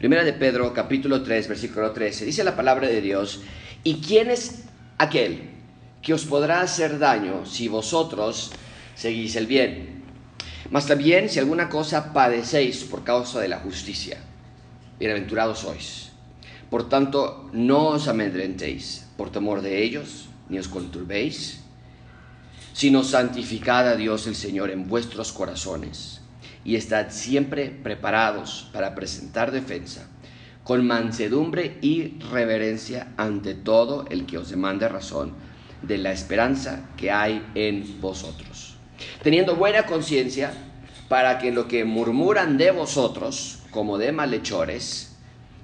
Primera de Pedro, capítulo 3, versículo 13. Dice la palabra de Dios, ¿y quién es aquel que os podrá hacer daño si vosotros seguís el bien? Mas también si alguna cosa padecéis por causa de la justicia, bienaventurados sois. Por tanto, no os amedrentéis por temor de ellos, ni os conturbéis, sino santificad a Dios el Señor en vuestros corazones y estad siempre preparados para presentar defensa con mansedumbre y reverencia ante todo el que os demande razón de la esperanza que hay en vosotros. Teniendo buena conciencia para que lo que murmuran de vosotros, como de malhechores,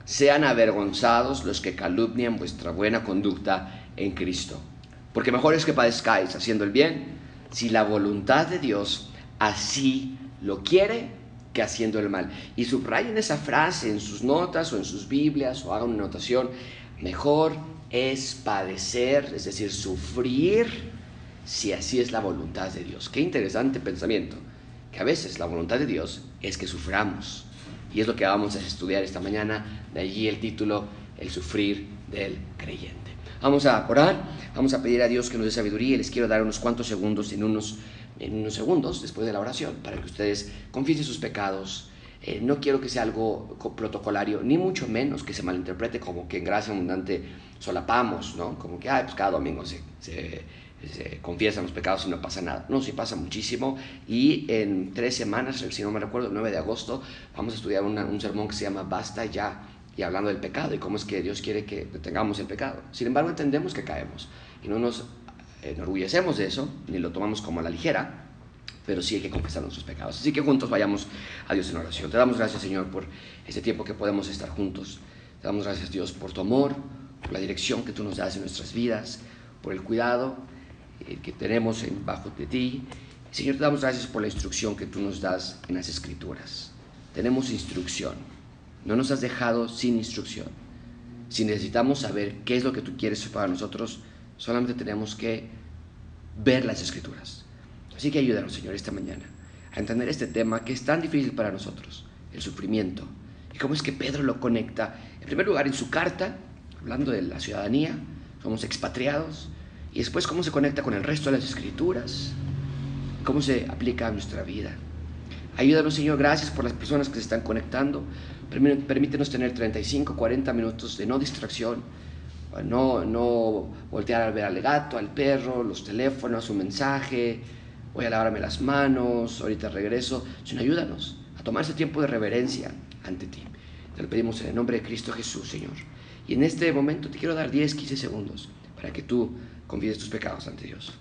sean avergonzados los que calumnian vuestra buena conducta en Cristo. Porque mejor es que padezcáis haciendo el bien, si la voluntad de Dios así lo quiere que haciendo el mal. Y subrayen esa frase en sus notas o en sus Biblias o hagan una anotación. Mejor es padecer, es decir, sufrir, si así es la voluntad de Dios. Qué interesante pensamiento, que a veces la voluntad de Dios es que suframos. Y es lo que vamos a estudiar esta mañana, de allí el título, El sufrir del creyente. Vamos a orar, vamos a pedir a Dios que nos dé sabiduría y les quiero dar unos cuantos segundos en unos en unos segundos después de la oración para que ustedes confiesen sus pecados. Eh, no quiero que sea algo protocolario, ni mucho menos que se malinterprete como que en gracia abundante solapamos, ¿no? Como que, ay, pues cada domingo se, se, confiesan los pecados y no pasa nada. No, sí pasa muchísimo. Y en tres semanas, si no me recuerdo, el 9 de agosto, vamos a estudiar un sermón que se llama Basta ya, y hablando del pecado y cómo es que Dios quiere que detengamos el pecado. Sin embargo, entendemos que caemos y no nos enorgullecemos de eso, ni lo tomamos como a la ligera, pero sí hay que confesar nuestros pecados. Así que juntos vayamos a Dios en oración. Te damos gracias, Señor, por este tiempo que podemos estar juntos. Te damos gracias, Dios, por tu amor, por la dirección que tú nos das en nuestras vidas, por el cuidado eh, que tenemos en, bajo de ti. Señor, te damos gracias por la instrucción que tú nos das en las Escrituras. Tenemos instrucción. No nos has dejado sin instrucción. Si necesitamos saber qué es lo que tú quieres para nosotros, Solamente tenemos que ver las escrituras. Así que ayúdanos, Señor, esta mañana a entender este tema que es tan difícil para nosotros, el sufrimiento. Y cómo es que Pedro lo conecta, en primer lugar, en su carta, hablando de la ciudadanía, somos expatriados, y después cómo se conecta con el resto de las escrituras, cómo se aplica a nuestra vida. Ayúdanos, Señor, gracias por las personas que se están conectando. Permítenos tener 35, 40 minutos de no distracción no, no voltear a ver al gato, al perro, los teléfonos, un mensaje, voy a lavarme las manos, ahorita regreso, sino ayúdanos a tomar ese tiempo de reverencia ante ti. Te lo pedimos en el nombre de Cristo Jesús, Señor. Y en este momento te quiero dar 10, 15 segundos para que tú confíes tus pecados ante Dios.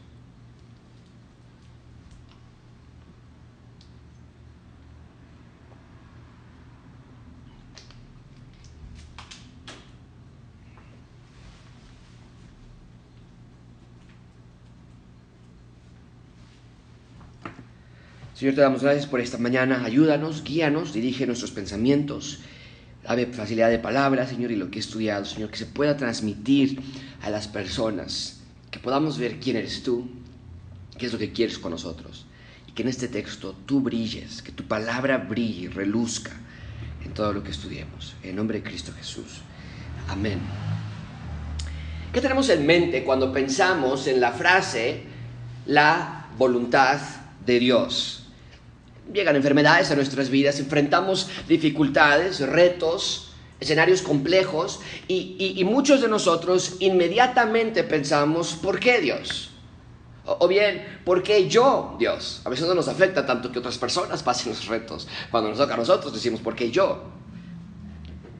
Señor, te damos gracias por esta mañana. Ayúdanos, guíanos, dirige nuestros pensamientos. Dame facilidad de palabra, Señor, y lo que he estudiado, Señor, que se pueda transmitir a las personas, que podamos ver quién eres tú, qué es lo que quieres con nosotros, y que en este texto tú brilles, que tu palabra brille reluzca en todo lo que estudiemos. En nombre de Cristo Jesús. Amén. ¿Qué tenemos en mente cuando pensamos en la frase la voluntad de Dios? Llegan enfermedades a nuestras vidas, enfrentamos dificultades, retos, escenarios complejos y, muchos de nosotros inmediatamente pensamos, ¿por qué Dios? O, bien, ¿por qué yo, Dios? A veces no nos afecta tanto que otras personas pasen los retos. Cuando nos toca a nosotros decimos, ¿por qué yo?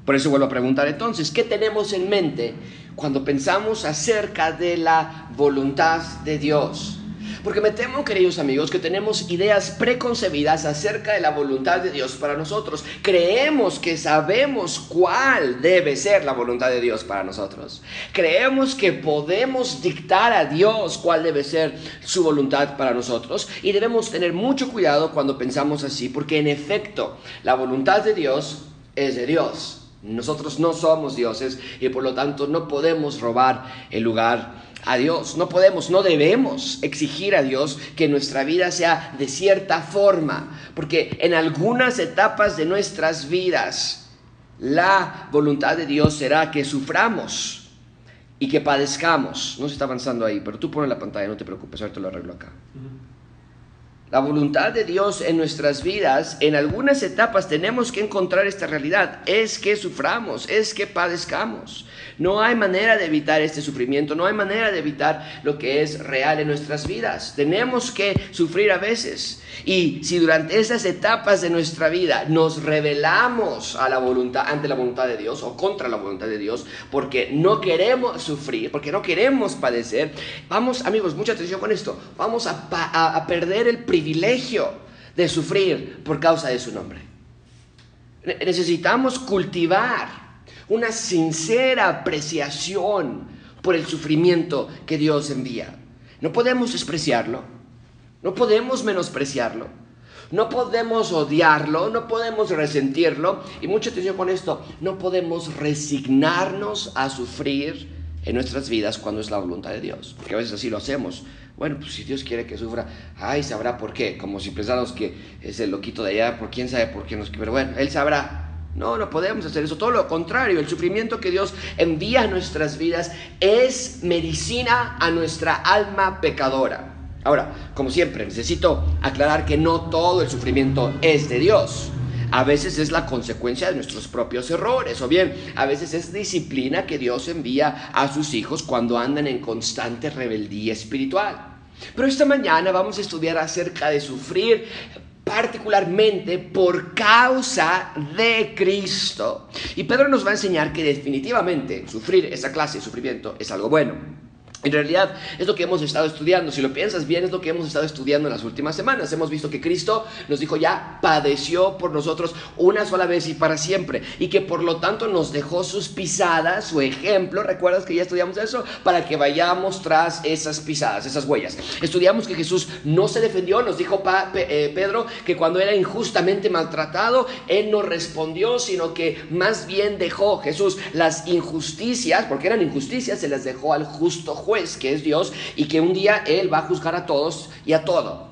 Por eso vuelvo a preguntar entonces, ¿qué tenemos en mente cuando pensamos acerca de la voluntad de Dios? Porque me temo, queridos amigos, que tenemos ideas preconcebidas acerca de la voluntad de Dios para nosotros. Creemos que sabemos cuál debe ser la voluntad de Dios para nosotros. Creemos que podemos dictar a Dios cuál debe ser su voluntad para nosotros. Y debemos tener mucho cuidado cuando pensamos así, porque en efecto, la voluntad de Dios es de Dios. Nosotros no somos dioses y por lo tanto no podemos robar el lugar a Dios. No podemos, no debemos exigir a Dios que nuestra vida sea de cierta forma, porque en algunas etapas de nuestras vidas La voluntad de Dios será que suframos y que padezcamos. No se está avanzando ahí, pero tú pones la pantalla, no te preocupes, ahorita lo arreglo acá. La voluntad de Dios en nuestras vidas, en algunas etapas tenemos que encontrar esta realidad, es que suframos, es que padezcamos. No hay manera de evitar este sufrimiento, no hay manera de evitar lo que es real en nuestras vidas. Tenemos que sufrir a veces. Y si durante esas etapas de nuestra vida nos rebelamos a la voluntad, ante la voluntad de Dios o contra la voluntad de Dios, porque no queremos sufrir, porque no queremos padecer, vamos, amigos, mucha atención con esto, vamos a, a perder el privilegio de sufrir por causa de su nombre. Necesitamos cultivar una sincera apreciación por el sufrimiento que Dios envía. No podemos despreciarlo, no podemos menospreciarlo, no podemos odiarlo, no podemos resentirlo y mucha atención con esto, no podemos resignarnos a sufrir en nuestras vidas cuando es la voluntad de Dios, porque a veces así lo hacemos. Bueno, pues si Dios quiere que sufra, ay, sabrá por qué, como si pensáramos que es el loquito de allá, por quién sabe por qué nos... Pero bueno, Él sabrá, no, no podemos hacer eso. Todo lo contrario, el sufrimiento que Dios envía a nuestras vidas es medicina a nuestra alma pecadora. Ahora, como siempre, necesito aclarar que no todo el sufrimiento es de Dios. A veces es la consecuencia de nuestros propios errores, o bien a veces es disciplina que Dios envía a sus hijos cuando andan en constante rebeldía espiritual. Pero esta mañana vamos a estudiar acerca de sufrir particularmente por causa de Cristo. Y Pedro nos va a enseñar que definitivamente sufrir esa clase de sufrimiento es algo bueno. En realidad es lo que hemos estado estudiando. Si lo piensas bien, es lo que hemos estado estudiando en las últimas semanas. Hemos visto que Cristo nos dijo ya, padeció por nosotros una sola vez y para siempre. Y que por lo tanto nos dejó sus pisadas, su ejemplo. ¿Recuerdas que ya estudiamos eso? Para que vayamos tras esas pisadas, esas huellas. Estudiamos que Jesús no se defendió. Nos dijo eh, Pedro que cuando era injustamente maltratado, Él no respondió, sino que más bien dejó Jesús las injusticias, porque eran injusticias, se las dejó al justo juez que es Dios, y que un día Él va a juzgar a todos y a todo.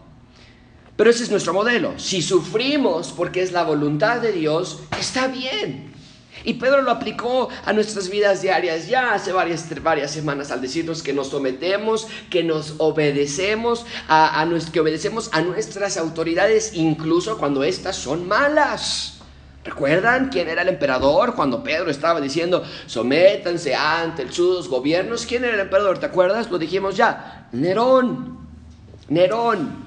Pero ese es nuestro modelo. Si sufrimos porque es la voluntad de Dios, está bien. Y Pedro lo aplicó a nuestras vidas diarias ya hace varias, varias semanas al decirnos que nos sometemos, que nos obedecemos, a, que obedecemos a nuestras autoridades incluso cuando éstas son malas. ¿Recuerdan quién era el emperador cuando Pedro estaba diciendo, sométanse ante sus gobiernos? ¿Quién era el emperador? ¿Te acuerdas? Lo dijimos ya. Nerón. Nerón.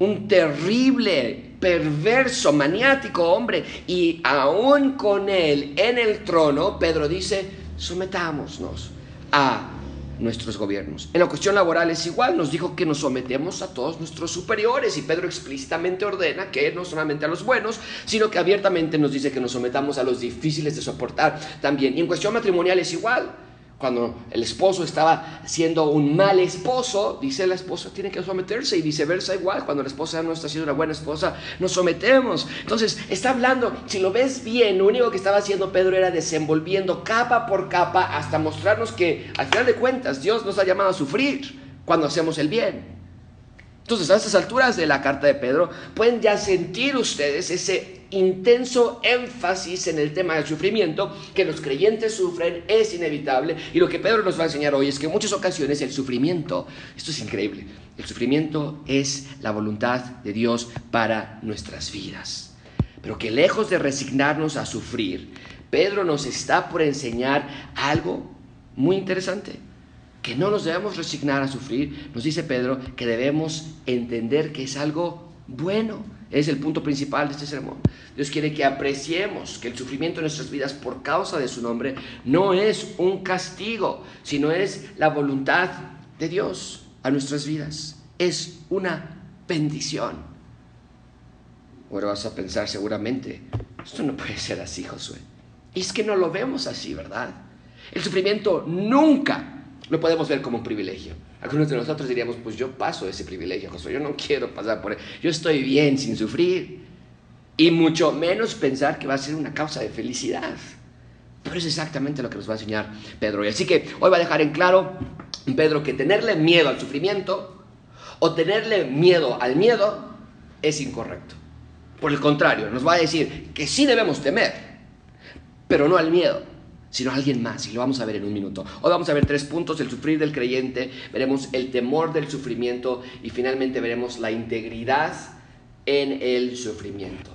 Un terrible, perverso, maniático hombre. Y aún con él en el trono, Pedro dice, sometámonos a nuestros gobiernos. En la cuestión laboral es igual, nos dijo que nos sometemos a todos nuestros superiores y Pedro explícitamente ordena que no solamente a los buenos, sino que abiertamente nos dice que nos sometamos a los difíciles de soportar también. Y en cuestión matrimonial es igual cuando el esposo estaba siendo un mal esposo, dice la esposa tiene que someterse y viceversa igual, cuando la esposa no está siendo una buena esposa, nos sometemos. Entonces, está hablando, si lo ves bien, lo único que estaba haciendo Pedro era desenvolviendo capa por capa hasta mostrarnos que al final de cuentas Dios nos ha llamado a sufrir cuando hacemos el bien. Entonces, a estas alturas de la carta de Pedro, pueden ya sentir ustedes ese intenso énfasis en el tema del sufrimiento, que los creyentes sufren, es inevitable. Y lo que Pedro nos va a enseñar hoy es que en muchas ocasiones el sufrimiento, esto es increíble, el sufrimiento es la voluntad de Dios para nuestras vidas. Pero que lejos de resignarnos a sufrir, Pedro nos está por enseñar algo muy interesante que no nos debemos resignar a sufrir, nos dice Pedro que debemos entender que es algo bueno. Es el punto principal de este sermón. Dios quiere que apreciemos que el sufrimiento en nuestras vidas por causa de su nombre no es un castigo, sino es la voluntad de Dios a nuestras vidas. Es una bendición. Ahora vas a pensar seguramente, esto no puede ser así, Josué. Y es que no lo vemos así, ¿verdad? El sufrimiento nunca lo podemos ver como un privilegio. Algunos de nosotros diríamos, pues yo paso ese privilegio, Josué, yo no quiero pasar por él, yo estoy bien sin sufrir. Y mucho menos pensar que va a ser una causa de felicidad. Pero es exactamente lo que nos va a enseñar Pedro. Y así que hoy va a dejar en claro, Pedro, que tenerle miedo al sufrimiento o tenerle miedo al miedo es incorrecto. Por el contrario, nos va a decir que sí debemos temer, pero no al miedo, sino a alguien más, y lo vamos a ver en un minuto. Hoy vamos a ver tres puntos, el sufrir del creyente, veremos el temor del sufrimiento y finalmente veremos la integridad en el sufrimiento.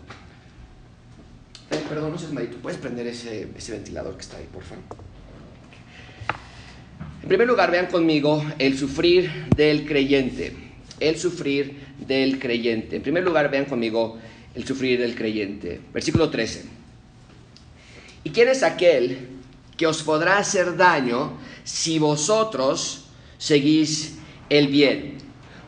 Eh, perdón, no seas malito, ¿puedes prender ese, ese ventilador que está ahí, por favor? En primer lugar, vean conmigo el sufrir del creyente. El sufrir del creyente. En primer lugar, vean conmigo el sufrir del creyente. Versículo 13. ¿Y quién es aquel que os podrá hacer daño si vosotros seguís el bien?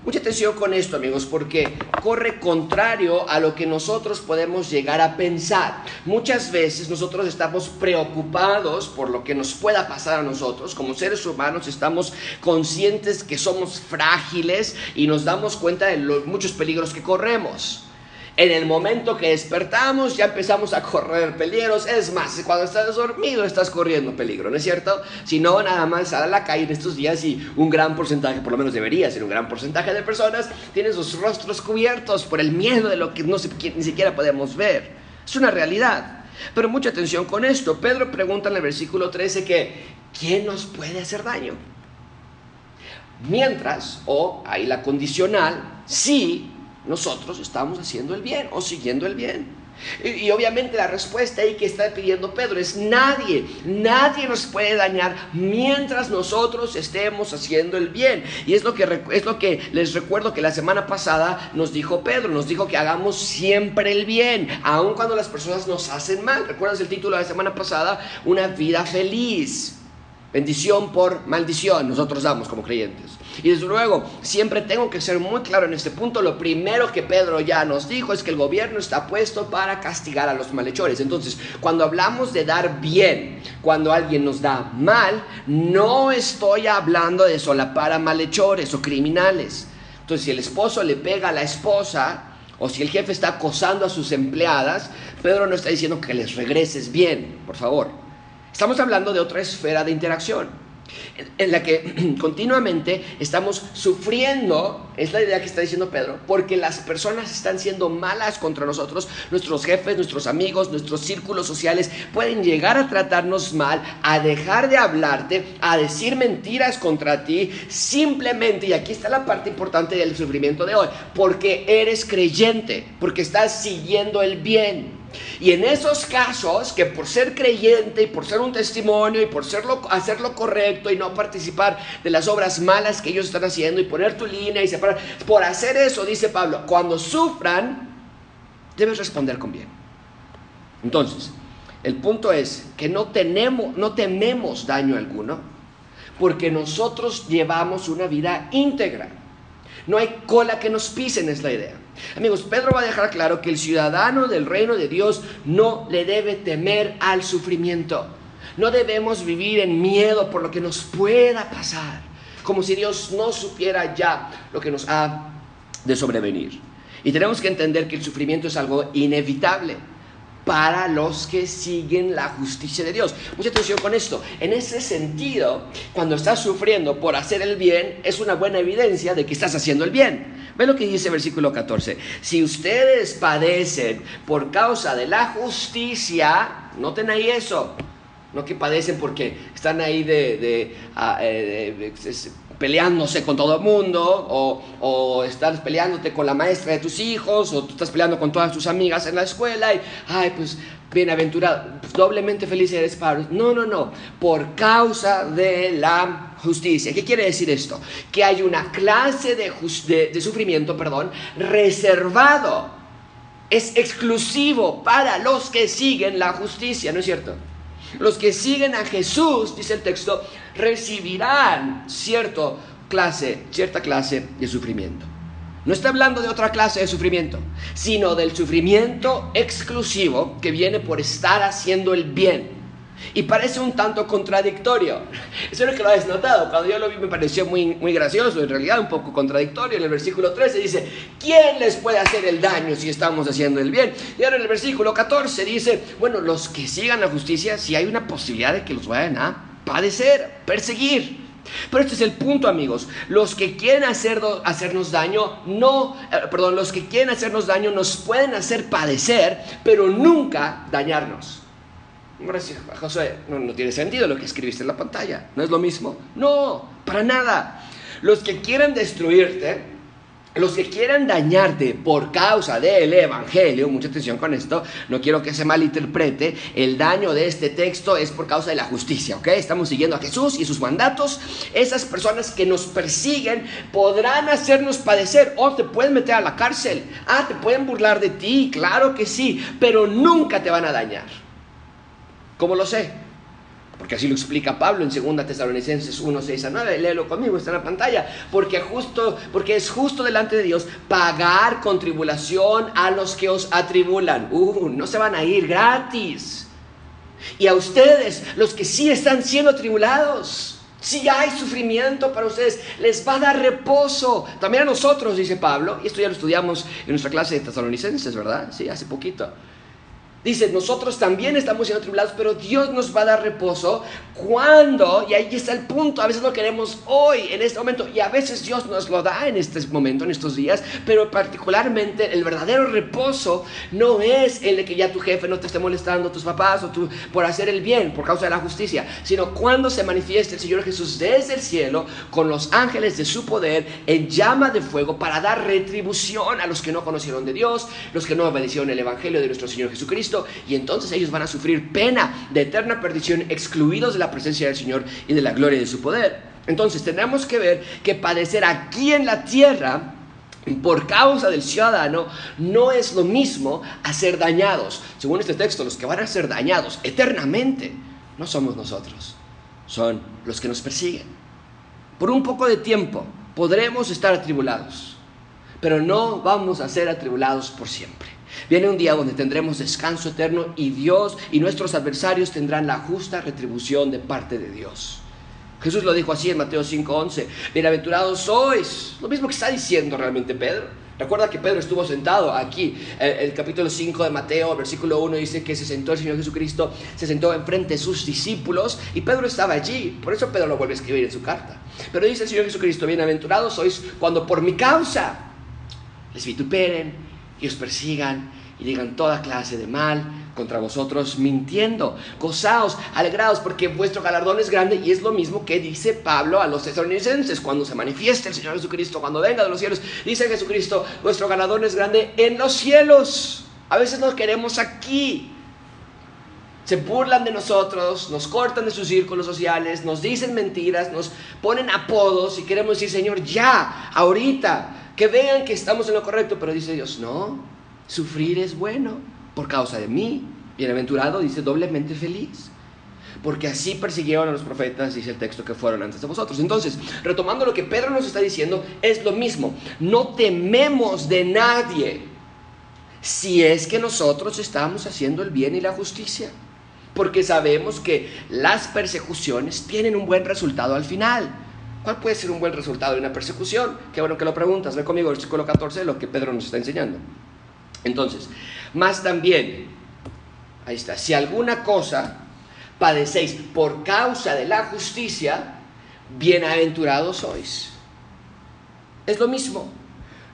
Mucha atención con esto, amigos, porque corre contrario a lo que nosotros podemos llegar a pensar. Muchas veces nosotros estamos preocupados por lo que nos pueda pasar a nosotros. Como seres humanos estamos conscientes que somos frágiles y nos damos cuenta de los muchos peligros que corremos. En el momento que despertamos ya empezamos a correr peligros. Es más, cuando estás dormido estás corriendo peligro, ¿no es cierto? Si no, nada más sale a la calle en estos días y un gran porcentaje, por lo menos debería ser un gran porcentaje de personas, tienen sus rostros cubiertos por el miedo de lo que no ni siquiera podemos ver. Es una realidad. Pero mucha atención con esto. Pedro pregunta en el versículo 13 que, ¿quién nos puede hacer daño? Mientras, o ahí la condicional, sí nosotros estamos haciendo el bien o siguiendo el bien. Y, obviamente la respuesta ahí que está pidiendo Pedro es nadie, nadie nos puede dañar mientras nosotros estemos haciendo el bien. Y es lo que, es lo que les recuerdo que la semana pasada nos dijo Pedro, nos dijo que hagamos siempre el bien, aun cuando las personas nos hacen mal. ¿Recuerdas el título de la semana pasada? Una vida feliz. Bendición por maldición, nosotros damos como creyentes. Y desde luego, siempre tengo que ser muy claro en este punto. Lo primero que Pedro ya nos dijo es que el gobierno está puesto para castigar a los malhechores. Entonces, cuando hablamos de dar bien, cuando alguien nos da mal, no estoy hablando de solapar a malhechores o criminales. Entonces, si el esposo le pega a la esposa, o si el jefe está acosando a sus empleadas, Pedro no está diciendo que les regreses bien, por favor. Estamos hablando de otra esfera de interacción en la que continuamente estamos sufriendo, es la idea que está diciendo Pedro, porque las personas están siendo malas contra nosotros, nuestros jefes, nuestros amigos, nuestros círculos sociales pueden llegar a tratarnos mal, a dejar de hablarte, a decir mentiras contra ti, simplemente, y aquí está la parte importante del sufrimiento de hoy, porque eres creyente, porque estás siguiendo el bien. Y en esos casos, que por ser creyente y por ser un testimonio y por hacer lo correcto y no participar de las obras malas que ellos están haciendo y poner tu línea y separar, por hacer eso, dice Pablo, cuando sufran, debes responder con bien. Entonces, el punto es que no, tenemos, no tememos daño alguno porque nosotros llevamos una vida íntegra. No hay cola que nos pisen, es la idea. Amigos, Pedro va a dejar claro que el ciudadano del reino de Dios no le debe temer al sufrimiento. No debemos vivir en miedo por lo que nos pueda pasar, como si Dios no supiera ya lo que nos ha de sobrevenir. Y tenemos que entender que el sufrimiento es algo inevitable para los que siguen la justicia de Dios. Mucha atención con esto. En ese sentido, cuando estás sufriendo por hacer el bien, es una buena evidencia de que estás haciendo el bien. Ve lo que dice el versículo 14. Si ustedes padecen por causa de la justicia, noten ahí eso. No que padecen porque están ahí de, de, ah, eh, peleándose con todo el mundo, o, o, estás peleándote con la maestra de tus hijos, o tú estás peleando con todas tus amigas en la escuela, y, ay, pues bienaventurado, doblemente feliz eres, Pablo. No, no, no, por causa de la justicia. ¿Qué quiere decir esto? Que hay una clase de, de sufrimiento, perdón, reservado, es exclusivo para los que siguen la justicia, ¿no es cierto? Los que siguen a Jesús, dice el texto, recibirán cierto clase, cierta clase de sufrimiento. No está hablando de otra clase de sufrimiento, sino del sufrimiento exclusivo que viene por estar haciendo el bien. Y parece un tanto contradictorio. Espero que lo hayas notado. Cuando yo lo vi me pareció muy, muy gracioso, en realidad un poco contradictorio. En el versículo 13 dice, ¿quién les puede hacer el daño si estamos haciendo el bien? Y ahora en el versículo 14 dice, bueno, los que sigan la justicia, si hay una posibilidad de que los vayan a padecer, perseguir. Pero este es el punto, amigos. Los que quieren hacer, hacernos daño, no, eh, perdón, los que quieren hacernos daño nos pueden hacer padecer, pero nunca dañarnos. Sí, Josué, no, no tiene sentido lo que escribiste en la pantalla. ¿No es lo mismo? No, para nada. Los que quieren destruirte, los que quieran dañarte por causa del Evangelio, mucha atención con esto, no quiero que se malinterprete, el daño de este texto es por causa de la justicia, ¿ok? Estamos siguiendo a Jesús y sus mandatos. Esas personas que nos persiguen podrán hacernos padecer o te pueden meter a la cárcel. Ah, te pueden burlar de ti, claro que sí, pero nunca te van a dañar. ¿Cómo lo sé? Porque así lo explica Pablo en 2 Tesalonicenses 1, 6 a 9. Léelo conmigo, está en la pantalla. Porque, justo, porque es justo delante de Dios pagar con tribulación a los que os atribulan. Uh, no se van a ir gratis. Y a ustedes, los que sí están siendo atribulados, si hay sufrimiento para ustedes, les va a dar reposo. También a nosotros, dice Pablo, y esto ya lo estudiamos en nuestra clase de Tesalonicenses, ¿verdad? Sí, hace poquito. Dice, nosotros también estamos siendo tribulados, pero Dios nos va a dar reposo cuando, y ahí está el punto, a veces lo queremos hoy, en este momento, y a veces Dios nos lo da en este momento, en estos días, pero particularmente el verdadero reposo no es el de que ya tu jefe no te esté molestando, tus papás, o tú por hacer el bien, por causa de la justicia, sino cuando se manifieste el Señor Jesús desde el cielo con los ángeles de su poder en llama de fuego para dar retribución a los que no conocieron de Dios, los que no obedecieron el Evangelio de nuestro Señor Jesucristo y entonces ellos van a sufrir pena de eterna perdición, excluidos de la presencia del Señor y de la gloria de su poder. Entonces tenemos que ver que padecer aquí en la tierra por causa del ciudadano no es lo mismo a ser dañados. Según este texto, los que van a ser dañados eternamente no somos nosotros, son los que nos persiguen. Por un poco de tiempo podremos estar atribulados, pero no vamos a ser atribulados por siempre. Viene un día donde tendremos descanso eterno y Dios y nuestros adversarios tendrán la justa retribución de parte de Dios. Jesús lo dijo así en Mateo 5:11, bienaventurados sois, lo mismo que está diciendo realmente Pedro. Recuerda que Pedro estuvo sentado aquí, el, el, capítulo 5 de Mateo, versículo 1 dice que se sentó el Señor Jesucristo, se sentó enfrente de sus discípulos y Pedro estaba allí, por eso Pedro lo vuelve a escribir en su carta. Pero dice el Señor Jesucristo, bienaventurados sois cuando por mi causa les vituperen y os persigan y digan toda clase de mal contra vosotros mintiendo. Gozaos, alegraos, porque vuestro galardón es grande y es lo mismo que dice Pablo a los tesalonicenses cuando se manifieste el Señor Jesucristo, cuando venga de los cielos. Dice Jesucristo, vuestro galardón es grande en los cielos. A veces nos queremos aquí. Se burlan de nosotros, nos cortan de sus círculos sociales, nos dicen mentiras, nos ponen apodos y queremos decir, Señor, ya, ahorita, que vean que estamos en lo correcto, pero dice Dios, no, sufrir es bueno por causa de mí. Bienaventurado dice doblemente feliz. Porque así persiguieron a los profetas, dice el texto, que fueron antes de vosotros. Entonces, retomando lo que Pedro nos está diciendo, es lo mismo. No tememos de nadie si es que nosotros estamos haciendo el bien y la justicia. Porque sabemos que las persecuciones tienen un buen resultado al final. ¿Cuál puede ser un buen resultado de una persecución? Qué bueno que lo preguntas. Ve conmigo el versículo 14, lo que Pedro nos está enseñando. Entonces, más también, ahí está, si alguna cosa padecéis por causa de la justicia, bienaventurados sois. Es lo mismo.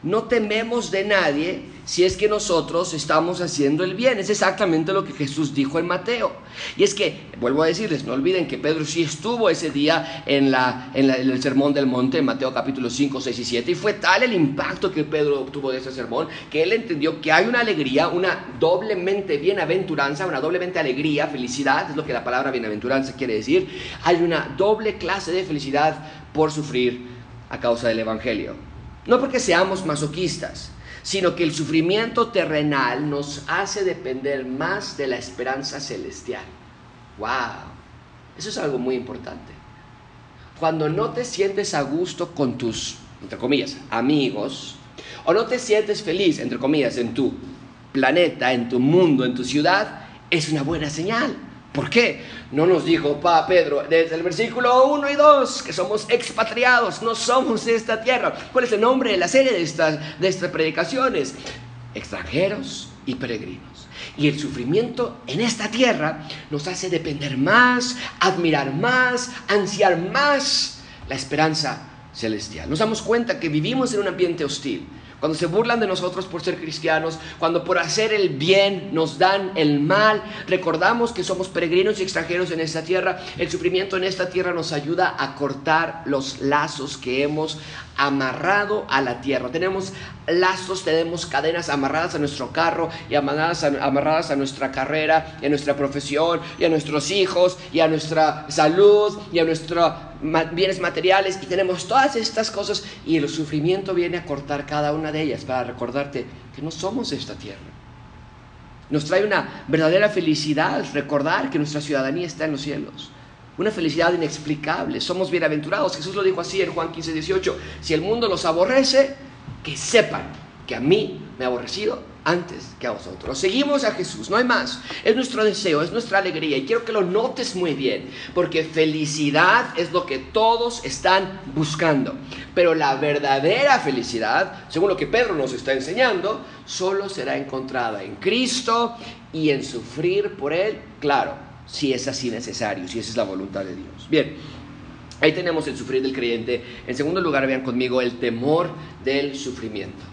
No tememos de nadie si es que nosotros estamos haciendo el bien. Es exactamente lo que Jesús dijo en Mateo. Y es que, vuelvo a decirles, no olviden que Pedro sí estuvo ese día en, la, en, el sermón del monte, en Mateo capítulo 5, 6 y 7, y fue tal el impacto que Pedro obtuvo de ese sermón que él entendió que hay una alegría, una doblemente bienaventuranza, una doblemente alegría, felicidad, es lo que la palabra bienaventuranza quiere decir. Hay una doble clase de felicidad por sufrir a causa del Evangelio. No porque seamos masoquistas, sino que el sufrimiento terrenal nos hace depender más de la esperanza celestial. ¡Wow! Eso es algo muy importante. Cuando no te sientes a gusto con tus, entre comillas, amigos, o no te sientes feliz, entre comillas, en tu planeta, en tu mundo, en tu ciudad, es una buena señal. ¿Por qué? No nos dijo pa Pedro desde el versículo 1 y 2 que somos expatriados, no somos de esta tierra. ¿Cuál es el nombre de la serie de estas, de estas predicaciones? Extranjeros y peregrinos. Y el sufrimiento en esta tierra nos hace depender más, admirar más, ansiar más la esperanza celestial. Nos damos cuenta que vivimos en un ambiente hostil cuando se burlan de nosotros por ser cristianos, cuando por hacer el bien nos dan el mal, recordamos que somos peregrinos y extranjeros en esta tierra, el sufrimiento en esta tierra nos ayuda a cortar los lazos que hemos amarrado a la tierra. Tenemos lazos, tenemos cadenas amarradas a nuestro carro y amarradas a, amarradas a nuestra carrera y a nuestra profesión y a nuestros hijos y a nuestra salud y a nuestros bienes materiales y tenemos todas estas cosas y el sufrimiento viene a cortar cada una de ellas para recordarte que no somos esta tierra. Nos trae una verdadera felicidad recordar que nuestra ciudadanía está en los cielos una felicidad inexplicable. Somos bienaventurados. Jesús lo dijo así en Juan 15, 18. Si el mundo los aborrece, que sepan que a mí me ha aborrecido antes que a vosotros. Seguimos a Jesús, no hay más. Es nuestro deseo, es nuestra alegría. Y quiero que lo notes muy bien, porque felicidad es lo que todos están buscando. Pero la verdadera felicidad, según lo que Pedro nos está enseñando, solo será encontrada en Cristo y en sufrir por Él, claro, si es así necesario, si esa es la voluntad de Dios. Bien, ahí tenemos el sufrir del creyente. En segundo lugar, vean conmigo el temor del sufrimiento.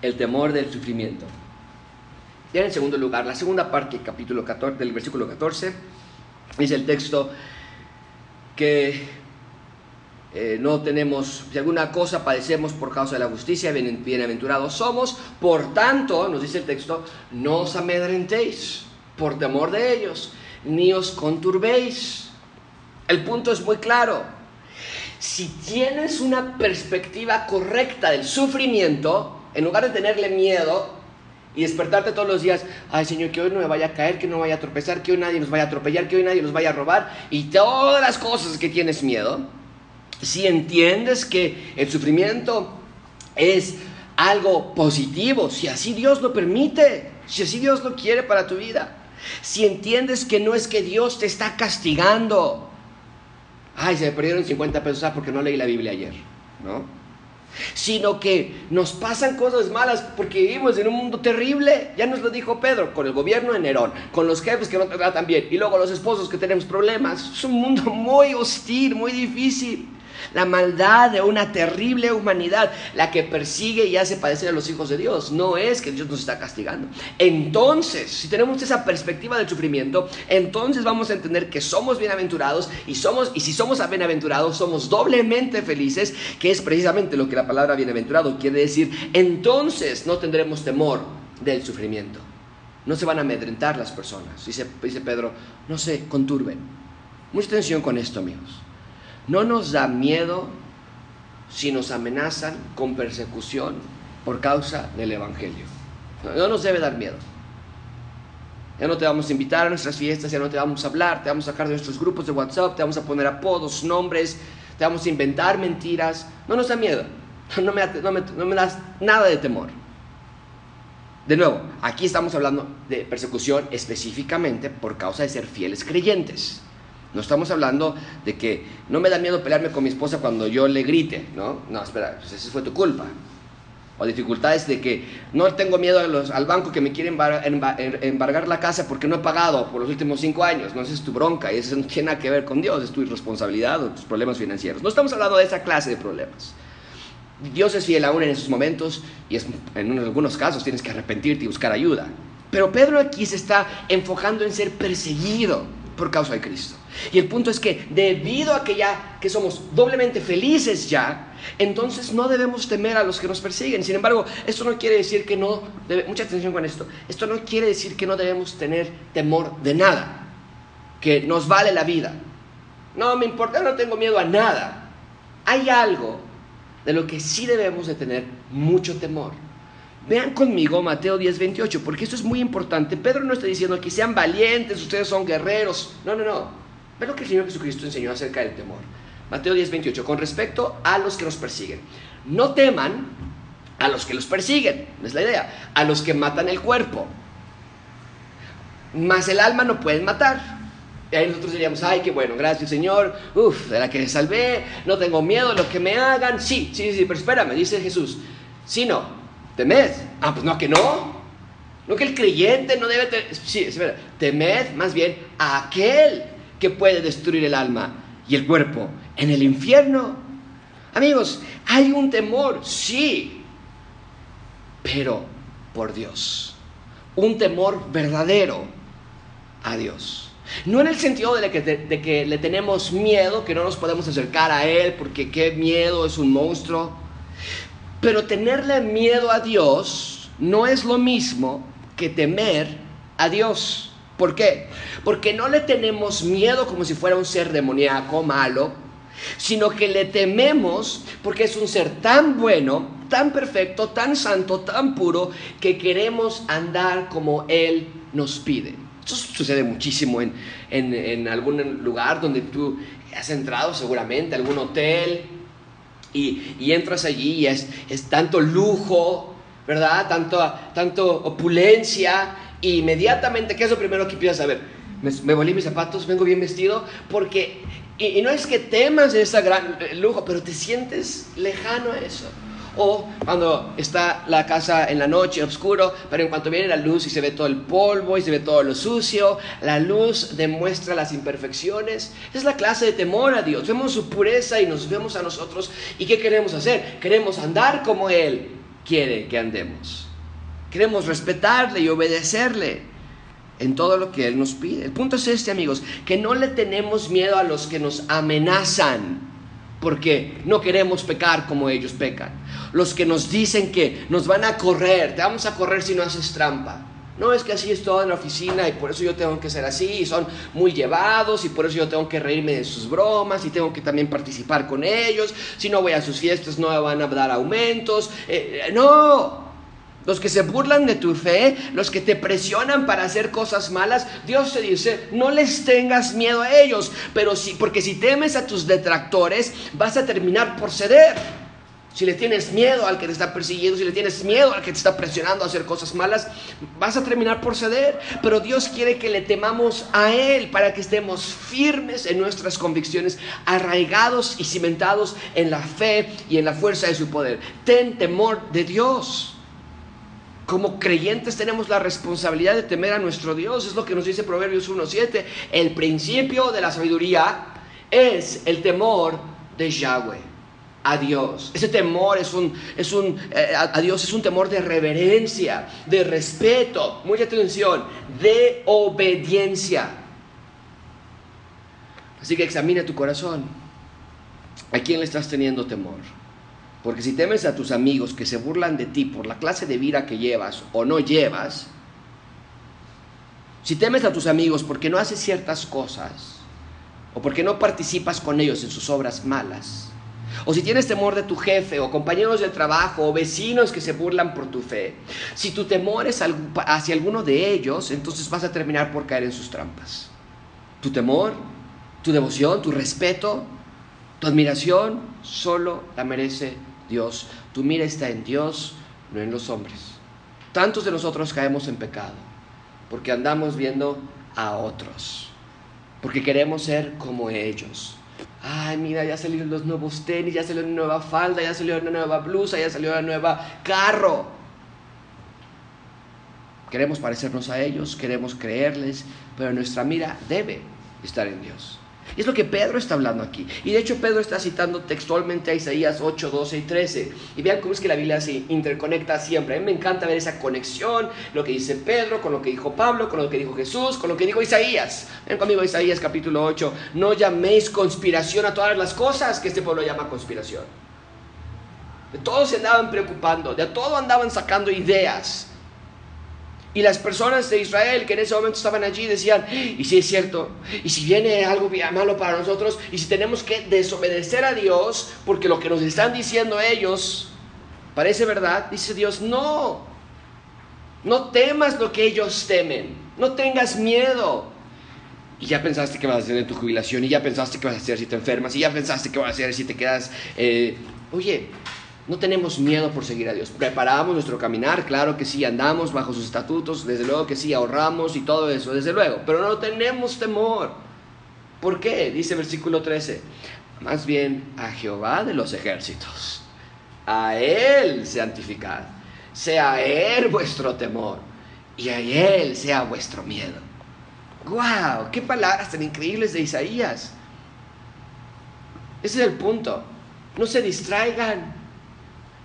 El temor del sufrimiento. Y en segundo lugar, la segunda parte capítulo 14, del versículo 14, es el texto que eh, no tenemos, si alguna cosa padecemos por causa de la justicia, bienaventurados somos. Por tanto, nos dice el texto, no os amedrentéis por temor de ellos, ni os conturbéis. El punto es muy claro. Si tienes una perspectiva correcta del sufrimiento, en lugar de tenerle miedo y despertarte todos los días, ay Señor, que hoy no me vaya a caer, que no vaya a tropezar, que hoy nadie nos vaya a atropellar, que hoy nadie nos vaya a robar, y todas las cosas que tienes miedo, si entiendes que el sufrimiento es algo positivo, si así Dios lo permite, si así Dios lo quiere para tu vida, si entiendes que no es que Dios te está castigando, ay, se me perdieron 50 pesos ah, porque no leí la Biblia ayer, ¿no? Sino que nos pasan cosas malas porque vivimos en un mundo terrible. Ya nos lo dijo Pedro, con el gobierno de Nerón, con los jefes que no te tratan bien y luego los esposos que tenemos problemas. Es un mundo muy hostil, muy difícil. La maldad de una terrible humanidad, la que persigue y hace padecer a los hijos de Dios. No es que Dios nos está castigando. Entonces, si tenemos esa perspectiva del sufrimiento, entonces vamos a entender que somos bienaventurados y, somos, y si somos bienaventurados, somos doblemente felices, que es precisamente lo que la palabra bienaventurado quiere decir. Entonces no tendremos temor del sufrimiento. No se van a amedrentar las personas. Dice, dice Pedro, no se conturben. Mucha atención con esto, amigos. No nos da miedo si nos amenazan con persecución por causa del Evangelio. No nos debe dar miedo. Ya no te vamos a invitar a nuestras fiestas, ya no te vamos a hablar, te vamos a sacar de nuestros grupos de WhatsApp, te vamos a poner apodos, nombres, te vamos a inventar mentiras. No nos da miedo. No me, no me, no me das nada de temor. De nuevo, aquí estamos hablando de persecución específicamente por causa de ser fieles creyentes. No estamos hablando de que no me da miedo pelearme con mi esposa cuando yo le grite, ¿no? No, espera, pues esa fue tu culpa. O dificultades de que no tengo miedo al banco que me quiere embargar la casa porque no he pagado por los últimos cinco años. No, esa es tu bronca y eso no tiene nada que ver con Dios, es tu irresponsabilidad o tus problemas financieros. No estamos hablando de esa clase de problemas. Dios es fiel aún en esos momentos y en algunos casos tienes que arrepentirte y buscar ayuda. Pero Pedro aquí se está enfocando en ser perseguido por causa de Cristo. Y el punto es que debido a que ya que somos doblemente felices ya, entonces no debemos temer a los que nos persiguen. Sin embargo, esto no quiere decir que no, mucha atención con esto, esto no quiere decir que no debemos tener temor de nada, que nos vale la vida. No me importa, no tengo miedo a nada. Hay algo de lo que sí debemos de tener mucho temor. Vean conmigo Mateo 10, 28, porque esto es muy importante. Pedro no está diciendo que sean valientes, ustedes son guerreros. No, no, no. Vean lo que el Señor Jesucristo enseñó acerca del temor. Mateo 10, 28, con respecto a los que nos persiguen. No teman a los que los persiguen, es la idea, a los que matan el cuerpo. Mas el alma no pueden matar. Y ahí nosotros diríamos, ay, qué bueno, gracias Señor, uf, de la que salvé, no tengo miedo de lo que me hagan. Sí, sí, sí, pero espérame, dice Jesús, si no, temed. Ah, pues no, que no. No que el creyente no debe temer. Sí, espera. Temed más bien a aquel que puede destruir el alma y el cuerpo en el infierno. Amigos, hay un temor, sí, pero por Dios. Un temor verdadero a Dios. No en el sentido de que, de que, le tenemos miedo, que no nos podemos acercar a Él porque qué miedo es un monstruo. Pero tenerle miedo a Dios no es lo mismo que temer a Dios. ¿Por qué? Porque no le tenemos miedo como si fuera un ser demoníaco, malo, sino que le tememos porque es un ser tan bueno, tan perfecto, tan santo, tan puro, que queremos andar como Él nos pide. Esto sucede muchísimo en, en, algún lugar donde tú has entrado seguramente, algún hotel, y, y entras allí y es, es tanto lujo, ¿verdad? Tanto, tanto opulencia, e inmediatamente, ¿qué es lo primero que empiezas a ver? Me, me mis zapatos, vengo bien vestido, porque, y, no es que temas ese gran lujo, pero te sientes lejano a eso. O cuando está la casa en la noche, oscuro, pero en cuanto viene la luz y se ve todo el polvo y se ve todo lo sucio, la luz demuestra las imperfecciones. Es la clase de temor a Dios. Vemos su pureza y nos vemos a nosotros. ¿Y qué queremos hacer? Queremos andar como Él quiere que andemos. Queremos respetarle y obedecerle en todo lo que Él nos pide. El punto es este, amigos, que no le tenemos miedo a los que nos amenazan, porque no queremos pecar como ellos pecan. Los que nos dicen que nos van a correr, te vamos a correr si no haces trampa. No es que así es todo en la oficina y por eso yo tengo que ser así y son muy llevados y por eso yo tengo que reírme de sus bromas y tengo que también participar con ellos. Si no voy a sus fiestas no me van a dar aumentos. Eh, eh, no, los que se burlan de tu fe, los que te presionan para hacer cosas malas, Dios te dice, no les tengas miedo a ellos, pero sí, porque si temes a tus detractores, vas a terminar por ceder. Si le tienes miedo al que te está persiguiendo, si le tienes miedo al que te está presionando a hacer cosas malas, vas a terminar por ceder. Pero Dios quiere que le temamos a Él para que estemos firmes en nuestras convicciones, arraigados y cimentados en la fe y en la fuerza de su poder. Ten temor de Dios. Como creyentes tenemos la responsabilidad de temer a nuestro Dios. Es lo que nos dice Proverbios 1.7. El principio de la sabiduría es el temor de Yahweh. A Dios. Ese temor es un, es un, eh, a Dios es un temor de reverencia, de respeto, mucha atención, de obediencia. Así que examina tu corazón. ¿A quién le estás teniendo temor? Porque si temes a tus amigos que se burlan de ti por la clase de vida que llevas o no llevas, si temes a tus amigos porque no haces ciertas cosas, o porque no participas con ellos en sus obras malas, o si tienes temor de tu jefe, o compañeros de trabajo, o vecinos que se burlan por tu fe, si tu temor es hacia alguno de ellos, entonces vas a terminar por caer en sus trampas. Tu temor, tu devoción, tu respeto, tu admiración, solo la merece Dios. Tu mira está en Dios, no en los hombres. Tantos de nosotros caemos en pecado porque andamos viendo a otros, porque queremos ser como ellos. Ay, mira, ya salieron los nuevos tenis, ya salió una nueva falda, ya salió una nueva blusa, ya salió una nueva carro. Queremos parecernos a ellos, queremos creerles, pero nuestra mira debe estar en Dios. Y es lo que Pedro está hablando aquí. Y de hecho Pedro está citando textualmente a Isaías 8, 12 y 13. Y vean cómo es que la Biblia se interconecta siempre. A mí me encanta ver esa conexión, lo que dice Pedro con lo que dijo Pablo, con lo que dijo Jesús, con lo que dijo Isaías. Ven conmigo Isaías capítulo 8. No llaméis conspiración a todas las cosas que este pueblo llama conspiración. De todo se andaban preocupando, de todo andaban sacando ideas y las personas de Israel que en ese momento estaban allí decían, y si es cierto, y si viene algo malo para nosotros, y si tenemos que desobedecer a Dios, porque lo que nos están diciendo ellos parece verdad, dice Dios, no, no temas lo que ellos temen, no tengas miedo. Y ya pensaste que vas a hacer en tu jubilación, y ya pensaste que vas a hacer si te enfermas, y ya pensaste que vas a hacer si te quedas... Eh, oye, no tenemos miedo por seguir a Dios. Preparamos nuestro caminar, claro que sí, andamos bajo sus estatutos, desde luego que sí, ahorramos y todo eso, desde luego, pero no tenemos temor. ¿Por qué? Dice versículo 13. Más bien a Jehová de los ejércitos. A Él santificad. Sea Él vuestro temor y a Él sea vuestro miedo. ¡Guau! ¡Qué palabras tan increíbles de Isaías! Ese es el punto. No se distraigan.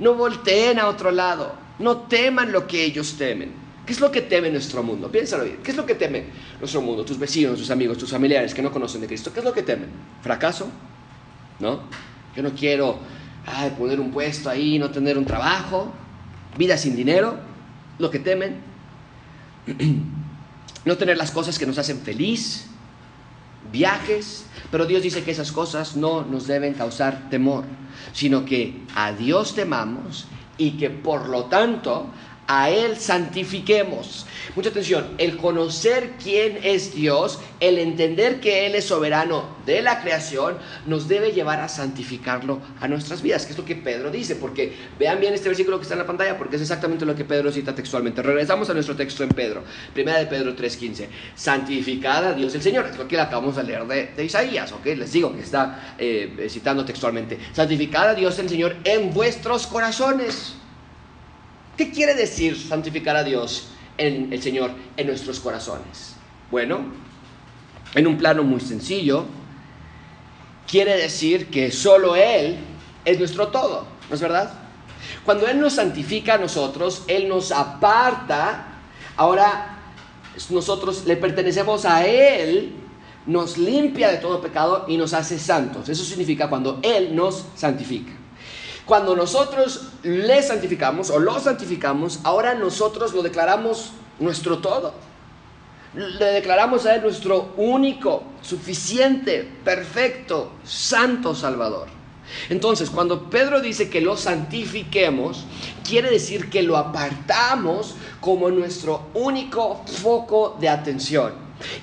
No volteen a otro lado. No teman lo que ellos temen. ¿Qué es lo que teme nuestro mundo? Piénsalo bien. ¿Qué es lo que teme nuestro mundo? Tus vecinos, tus amigos, tus familiares que no conocen de Cristo. ¿Qué es lo que temen? ¿Fracaso? ¿No? Yo no quiero poner un puesto ahí, no tener un trabajo. Vida sin dinero. Lo que temen. no tener las cosas que nos hacen feliz. Viajes. Pero Dios dice que esas cosas no nos deben causar temor, sino que a Dios temamos y que por lo tanto a Él santifiquemos. Mucha atención, el conocer quién es Dios, el entender que Él es soberano de la creación, nos debe llevar a santificarlo a nuestras vidas, que es lo que Pedro dice, porque vean bien este versículo que está en la pantalla, porque es exactamente lo que Pedro cita textualmente. Regresamos a nuestro texto en Pedro, primera de Pedro 3.15, santificad a Dios el Señor, es lo que acabamos de leer de, Isaías, ok, les digo que está eh, citando textualmente, santificad a Dios el Señor en vuestros corazones ¿Qué quiere decir santificar a Dios en el Señor en nuestros corazones? Bueno, en un plano muy sencillo, quiere decir que solo Él es nuestro todo, ¿no es verdad? Cuando Él nos santifica a nosotros, Él nos aparta, ahora nosotros le pertenecemos a Él, nos limpia de todo pecado y nos hace santos. Eso significa cuando Él nos santifica. Cuando nosotros le santificamos o lo santificamos, ahora nosotros lo declaramos nuestro todo. Le declaramos a Él nuestro único, suficiente, perfecto, santo Salvador. Entonces, cuando Pedro dice que lo santifiquemos, quiere decir que lo apartamos como nuestro único foco de atención.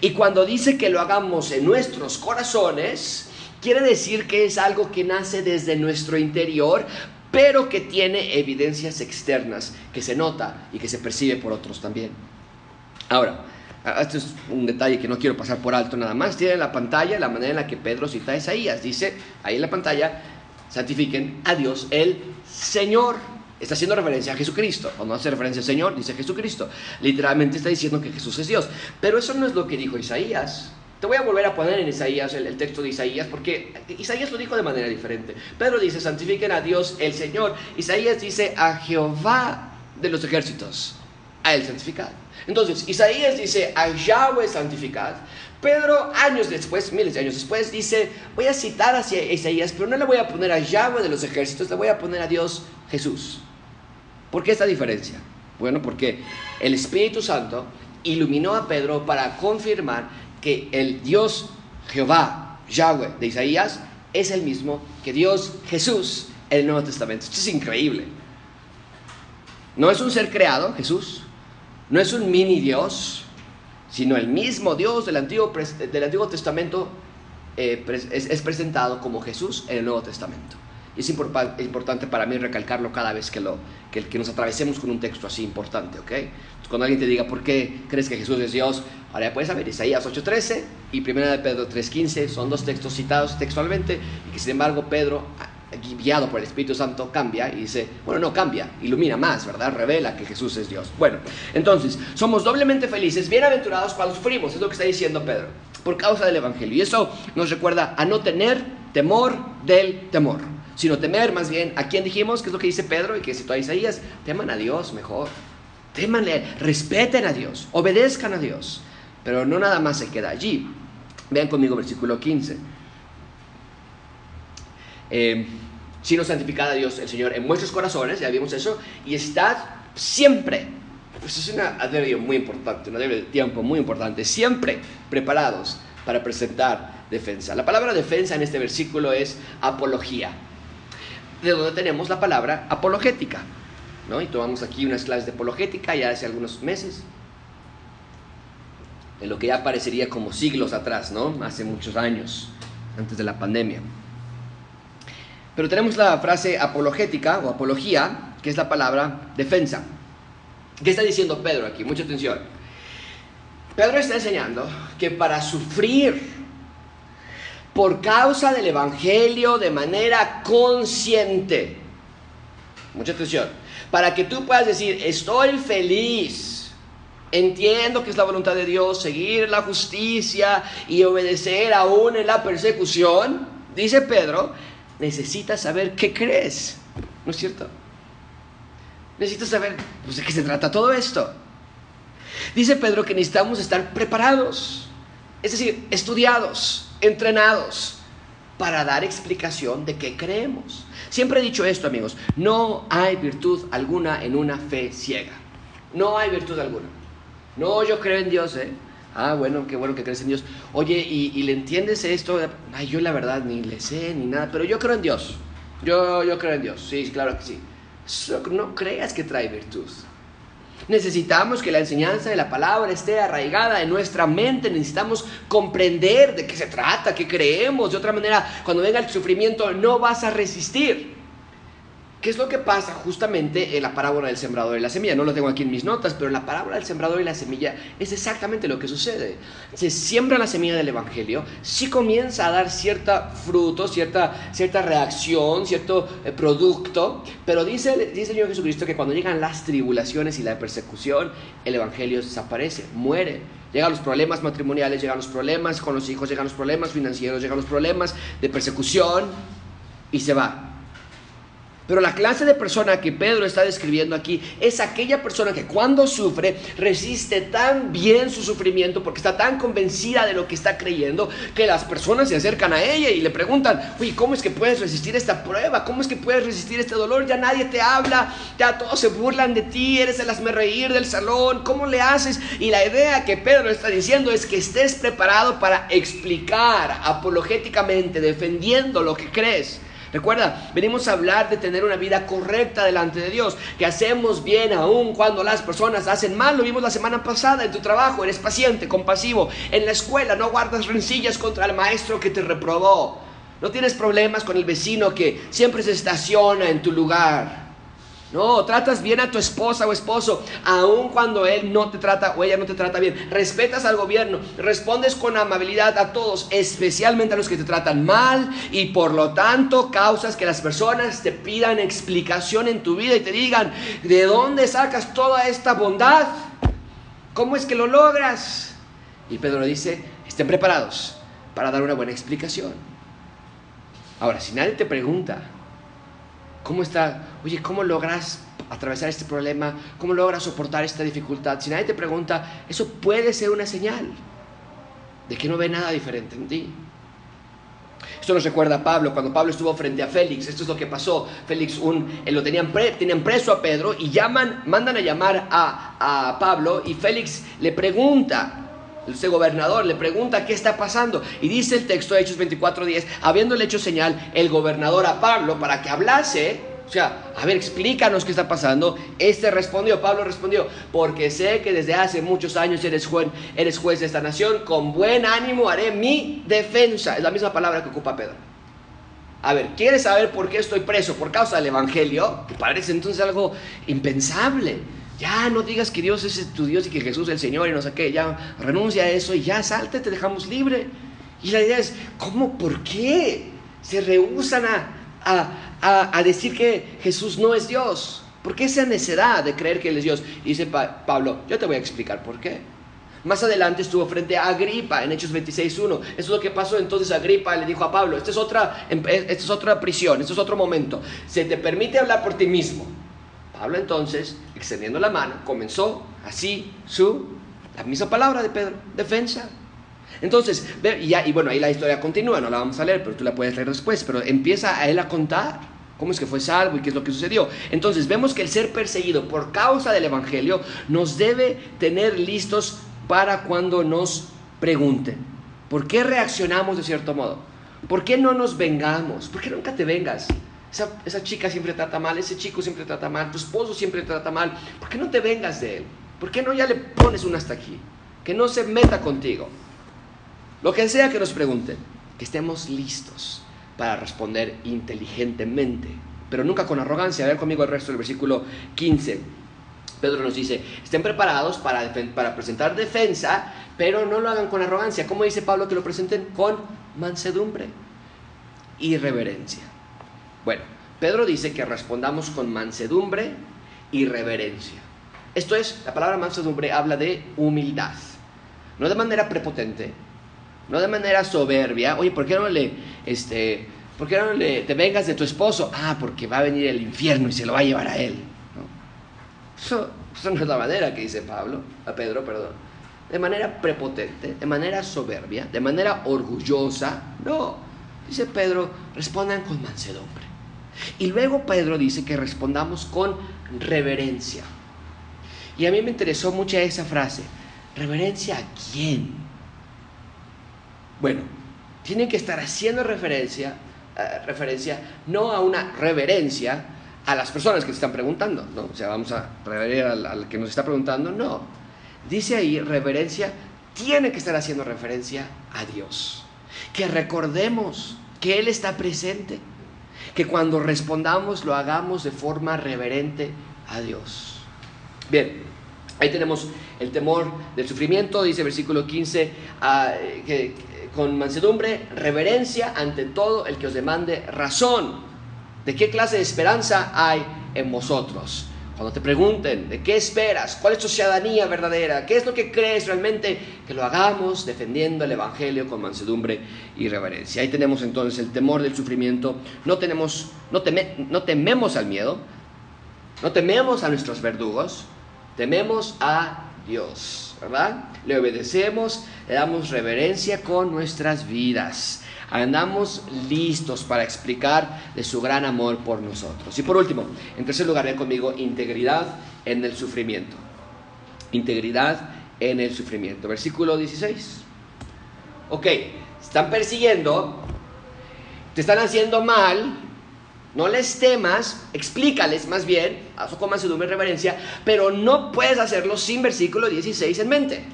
Y cuando dice que lo hagamos en nuestros corazones, Quiere decir que es algo que nace desde nuestro interior, pero que tiene evidencias externas, que se nota y que se percibe por otros también. Ahora, este es un detalle que no quiero pasar por alto nada más. Tiene en la pantalla la manera en la que Pedro cita a Isaías. Dice ahí en la pantalla, santifiquen a Dios el Señor. Está haciendo referencia a Jesucristo. Cuando hace referencia al Señor, dice Jesucristo. Literalmente está diciendo que Jesús es Dios. Pero eso no es lo que dijo Isaías. Te voy a volver a poner en Isaías, el, texto de Isaías, porque Isaías lo dijo de manera diferente. Pedro dice, santifiquen a Dios el Señor. Isaías dice, a Jehová de los ejércitos, a él santificad. Entonces, Isaías dice, a Yahweh santificad. Pedro, años después, miles de años después, dice, voy a citar hacia Isaías, pero no le voy a poner a Yahweh de los ejércitos, le voy a poner a Dios Jesús. ¿Por qué esta diferencia? Bueno, porque el Espíritu Santo iluminó a Pedro para confirmar que el Dios Jehová, Yahweh de Isaías, es el mismo que Dios Jesús en el Nuevo Testamento. Esto es increíble. No es un ser creado, Jesús, no es un mini Dios, sino el mismo Dios del Antiguo, del Antiguo Testamento eh, es, presentado como Jesús en el Nuevo Testamento. Es importante para mí recalcarlo cada vez que, lo, que, que nos atravesemos con un texto así importante, ¿ok? cuando alguien te diga, ¿por qué crees que Jesús es Dios? Ahora ya puedes saber, Isaías 8:13 y 1 de Pedro 3:15 son dos textos citados textualmente y que sin embargo Pedro, guiado por el Espíritu Santo, cambia y dice, bueno, no cambia, ilumina más, ¿verdad? Revela que Jesús es Dios. Bueno, entonces, somos doblemente felices, bienaventurados cuando sufrimos, es lo que está diciendo Pedro, por causa del Evangelio. Y eso nos recuerda a no tener temor del temor, sino temer más bien a quien dijimos, que es lo que dice Pedro y que citó a Isaías, teman a Dios mejor. Témanle, respeten a Dios, obedezcan a Dios. Pero no nada más se queda allí. Vean conmigo versículo 15. Eh, si no santificad a Dios el Señor en vuestros corazones, ya vimos eso, y estad siempre. Pues es un adverbio muy importante, un adverbio de tiempo muy importante, siempre preparados para presentar defensa. La palabra defensa en este versículo es apología, de donde tenemos la palabra apologética. Y tomamos aquí unas clases de apologética ya hace algunos meses, en lo que ya parecería como siglos atrás, ¿no? Hace muchos años, antes de la pandemia. Pero tenemos la frase apologética o apología, que es la palabra defensa. ¿Qué está diciendo Pedro aquí? Mucha atención. Pedro está enseñando que para sufrir por causa del Evangelio de manera consciente, mucha atención, para que tú puedas decir, estoy feliz, entiendo que es la voluntad de Dios, seguir la justicia y obedecer aún en la persecución, dice Pedro, necesitas saber qué crees, ¿no es cierto? Necesitas saber pues, de qué se trata todo esto. Dice Pedro que necesitamos estar preparados, es decir, estudiados, entrenados para dar explicación de qué creemos. Siempre he dicho esto, amigos, no hay virtud alguna en una fe ciega. No hay virtud alguna. No, yo creo en Dios, ¿eh? Ah, bueno, qué bueno que crees en Dios. Oye, ¿y, le entiendes esto? Ay, yo la verdad ni le sé ni nada, pero yo creo en Dios. Yo, yo creo en Dios, sí, claro que sí. No creas que trae virtud. Necesitamos que la enseñanza de la palabra esté arraigada en nuestra mente. Necesitamos comprender de qué se trata, qué creemos. De otra manera, cuando venga el sufrimiento, no vas a resistir. ¿Qué es lo que pasa justamente en la parábola del sembrador y la semilla? No lo tengo aquí en mis notas, pero en la parábola del sembrador y la semilla es exactamente lo que sucede. Se siembra la semilla del Evangelio, sí comienza a dar cierta fruto, cierta, cierta reacción, cierto eh, producto, pero dice, dice el Señor Jesucristo que cuando llegan las tribulaciones y la persecución, el Evangelio desaparece, muere. Llegan los problemas matrimoniales, llegan los problemas con los hijos, llegan los problemas financieros, llegan los problemas de persecución y se va. Pero la clase de persona que Pedro está describiendo aquí es aquella persona que cuando sufre resiste tan bien su sufrimiento porque está tan convencida de lo que está creyendo que las personas se acercan a ella y le preguntan, oye, ¿cómo es que puedes resistir esta prueba? ¿Cómo es que puedes resistir este dolor? Ya nadie te habla, ya todos se burlan de ti, eres el reír del salón, ¿cómo le haces? Y la idea que Pedro está diciendo es que estés preparado para explicar apologéticamente, defendiendo lo que crees Recuerda, venimos a hablar de tener una vida correcta delante de Dios, que hacemos bien aún cuando las personas hacen mal. Lo vimos la semana pasada en tu trabajo, eres paciente, compasivo. En la escuela no guardas rencillas contra el maestro que te reprobó. No tienes problemas con el vecino que siempre se estaciona en tu lugar. No, tratas bien a tu esposa o esposo, aun cuando él no te trata o ella no te trata bien. Respetas al gobierno, respondes con amabilidad a todos, especialmente a los que te tratan mal, y por lo tanto causas que las personas te pidan explicación en tu vida y te digan, ¿de dónde sacas toda esta bondad? ¿Cómo es que lo logras? Y Pedro dice, estén preparados para dar una buena explicación. Ahora, si nadie te pregunta, ¿Cómo está? Oye, ¿cómo logras atravesar este problema? ¿Cómo logras soportar esta dificultad? Si nadie te pregunta, eso puede ser una señal de que no ve nada diferente en ti. Esto nos recuerda a Pablo, cuando Pablo estuvo frente a Félix, esto es lo que pasó. Félix un, eh, lo tenían, tenían preso a Pedro y llaman, mandan a llamar a, a Pablo y Félix le pregunta, este gobernador le pregunta qué está pasando y dice el texto de Hechos 24:10, habiéndole hecho señal el gobernador a Pablo para que hablase, o sea, a ver, explícanos qué está pasando. Este respondió, Pablo respondió, porque sé que desde hace muchos años eres juez, eres juez de esta nación, con buen ánimo haré mi defensa. Es la misma palabra que ocupa Pedro. A ver, ¿quieres saber por qué estoy preso? Por causa del Evangelio. Parece entonces algo impensable. Ya no digas que Dios es tu Dios y que Jesús es el Señor y no sé qué. Ya renuncia a eso y ya salte, te dejamos libre. Y la idea es, ¿cómo? ¿Por qué? Se rehusan a, a, decir que Jesús no es Dios. ¿Por qué esa necedad de creer que Él es Dios? dice Pablo, yo te voy a explicar por qué. Más adelante estuvo frente a Agripa en Hechos 26.1. Eso es lo que pasó. Entonces Agripa le dijo a Pablo, esta es, otra, esta es otra prisión, esto es otro momento. Se te permite hablar por ti mismo. Pablo entonces, extendiendo la mano, comenzó así su, la misma palabra de Pedro, defensa. Entonces, y, ya, y bueno, ahí la historia continúa, no la vamos a leer, pero tú la puedes leer después, pero empieza a él a contar cómo es que fue salvo y qué es lo que sucedió. Entonces, vemos que el ser perseguido por causa del Evangelio nos debe tener listos para cuando nos pregunten. ¿Por qué reaccionamos de cierto modo? ¿Por qué no nos vengamos? ¿Por qué nunca te vengas? Esa, chica siempre trata mal, ese chico siempre trata mal, tu esposo siempre trata mal. ¿Por qué no te vengas de él? ¿Por qué no ya le pones un hasta aquí? Que no se meta contigo. Lo que sea que nos pregunten, que estemos listos para responder inteligentemente, pero nunca con arrogancia. A ver conmigo el resto del versículo 15. Pedro nos dice, estén preparados para, para presentar defensa, pero no lo hagan con arrogancia. ¿Cómo dice Pablo que lo presenten? Con mansedumbre y reverencia. Bueno, Pedro dice que respondamos con mansedumbre y reverencia. Esto es, la palabra mansedumbre habla de humildad. No de manera prepotente, no de manera soberbia. Oye, ¿por qué no le, este, ¿Por qué no le, te vengas de tu esposo? Ah, porque va a venir el infierno y se lo va a llevar a él. Eso, eso no es la manera que dice Pablo, a Pedro, perdón. De manera prepotente, de manera soberbia, de manera orgullosa. No. Dice Pedro, respondan con mansedumbre. Y luego Pedro dice que respondamos con reverencia. Y a mí me interesó mucho esa frase. ¿Reverencia a quién? Bueno, tiene que estar haciendo referencia, eh, referencia no a una reverencia a las personas que se están preguntando, ¿no? O sea, vamos a reverenciar al, que nos está preguntando, no. Dice ahí, reverencia, tiene que estar haciendo referencia a Dios. Que recordemos que Él está presente, que cuando respondamos lo hagamos de forma reverente a Dios. Bien, ahí tenemos el temor del sufrimiento, dice versículo 15, ah, que, con mansedumbre, reverencia ante todo el que os demande razón. ¿De qué clase de esperanza hay en vosotros? Cuando te pregunten, ¿de qué esperas? ¿Cuál es tu ciudadanía verdadera? ¿Qué es lo que crees realmente? Que lo hagamos defendiendo el Evangelio con mansedumbre y reverencia. Ahí tenemos entonces el temor del sufrimiento. No, tenemos, no, no tememos al miedo, no tememos a nuestros verdugos, tememos a Dios, ¿verdad? Le obedecemos, le damos reverencia con nuestras vidas andamos listos para explicar de su gran amor por nosotros. Y por último, en tercer lugar, ven conmigo integridad en el sufrimiento. Integridad en el sufrimiento. Versículo 16. Ok, están persiguiendo, te están haciendo mal, no les temas, explícales más bien, haz con mansedumbre y reverencia, pero no puedes hacerlo sin versículo 16 en mente.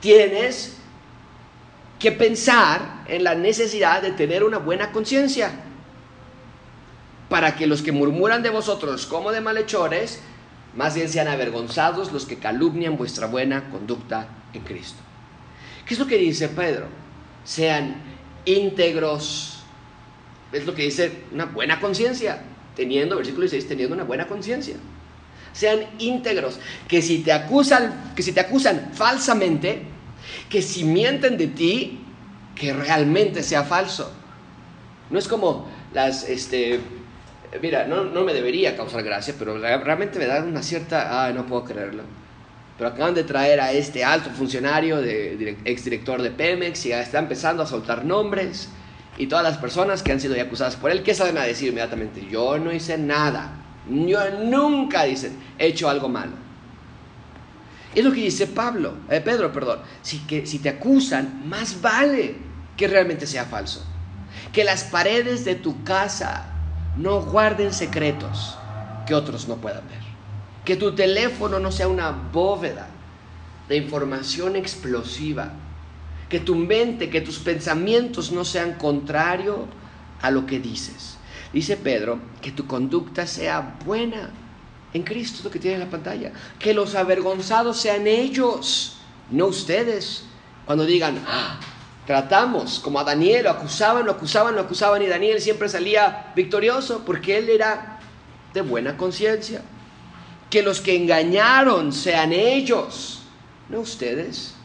Tienes que pensar en la necesidad de tener una buena conciencia, para que los que murmuran de vosotros como de malhechores, más bien sean avergonzados los que calumnian vuestra buena conducta en Cristo. ¿Qué es lo que dice Pedro? Sean íntegros. Es lo que dice una buena conciencia, teniendo, versículo 16, teniendo una buena conciencia. Sean íntegros, que si te acusan, que si te acusan falsamente, que si mienten de ti, que realmente sea falso. No es como las, este, mira, no, no me debería causar gracia, pero realmente me da una cierta, ay, no puedo creerlo. Pero acaban de traer a este alto funcionario, de, exdirector de Pemex, y ya está empezando a soltar nombres. Y todas las personas que han sido acusadas por él, ¿qué saben a decir inmediatamente? Yo no hice nada. Yo nunca, dicen, he hecho algo malo. Es lo que dice Pablo, eh, Pedro, perdón. Si, te acusan, más vale que realmente sea falso. Que las paredes de tu casa no guarden secretos que otros no puedan ver. Que tu teléfono no sea una bóveda de información explosiva. Que tu mente, que tus pensamientos no sean contrario a lo que dices. Dice Pedro que tu conducta sea buena en Cristo, lo que tiene en la pantalla. Que los avergonzados sean ellos, no ustedes. Cuando digan, ah, tratamos como a Daniel, lo acusaban, lo acusaban, lo acusaban y Daniel siempre salía victorioso porque él era de buena conciencia. Que los que engañaron sean ellos, no ustedes.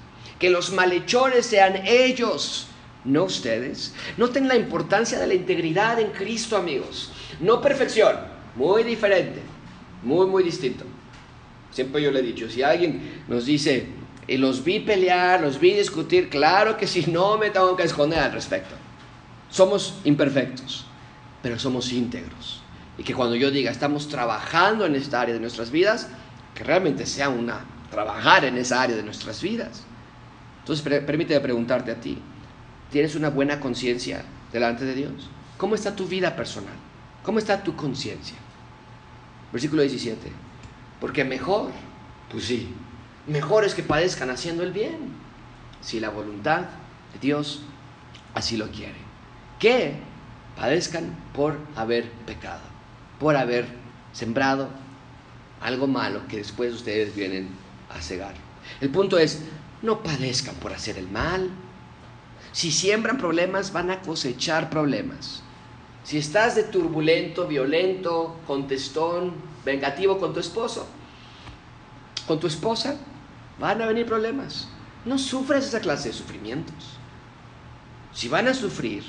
Que los malhechores sean ellos, no ustedes. Noten la importancia de la integridad en Cristo, amigos. No perfección, muy diferente. Muy, muy distinto. Siempre yo le he dicho, si alguien nos dice, y los vi pelear, los vi discutir, claro que si no me tengo que esconder al respecto. Somos imperfectos, pero somos íntegros. Y que cuando yo diga, estamos trabajando en esta área de nuestras vidas, que realmente sea una, trabajar en esa área de nuestras vidas. Entonces, permíteme preguntarte a ti, ¿tienes una buena conciencia delante de Dios? ¿Cómo está tu vida personal? ¿Cómo está tu conciencia? Versículo 17. Porque mejor, pues sí, mejor es que padezcan haciendo el bien, si la voluntad de Dios así lo quiere. Que padezcan por haber pecado, por haber sembrado algo malo que después ustedes vienen a cegar. El punto es, no padezcan por hacer el mal. Si siembran problemas, van a cosechar problemas. Si estás de turbulento, violento, contestón, vengativo con tu esposo, con tu esposa, van a venir problemas. No sufres esa clase de sufrimientos. Si van a sufrir,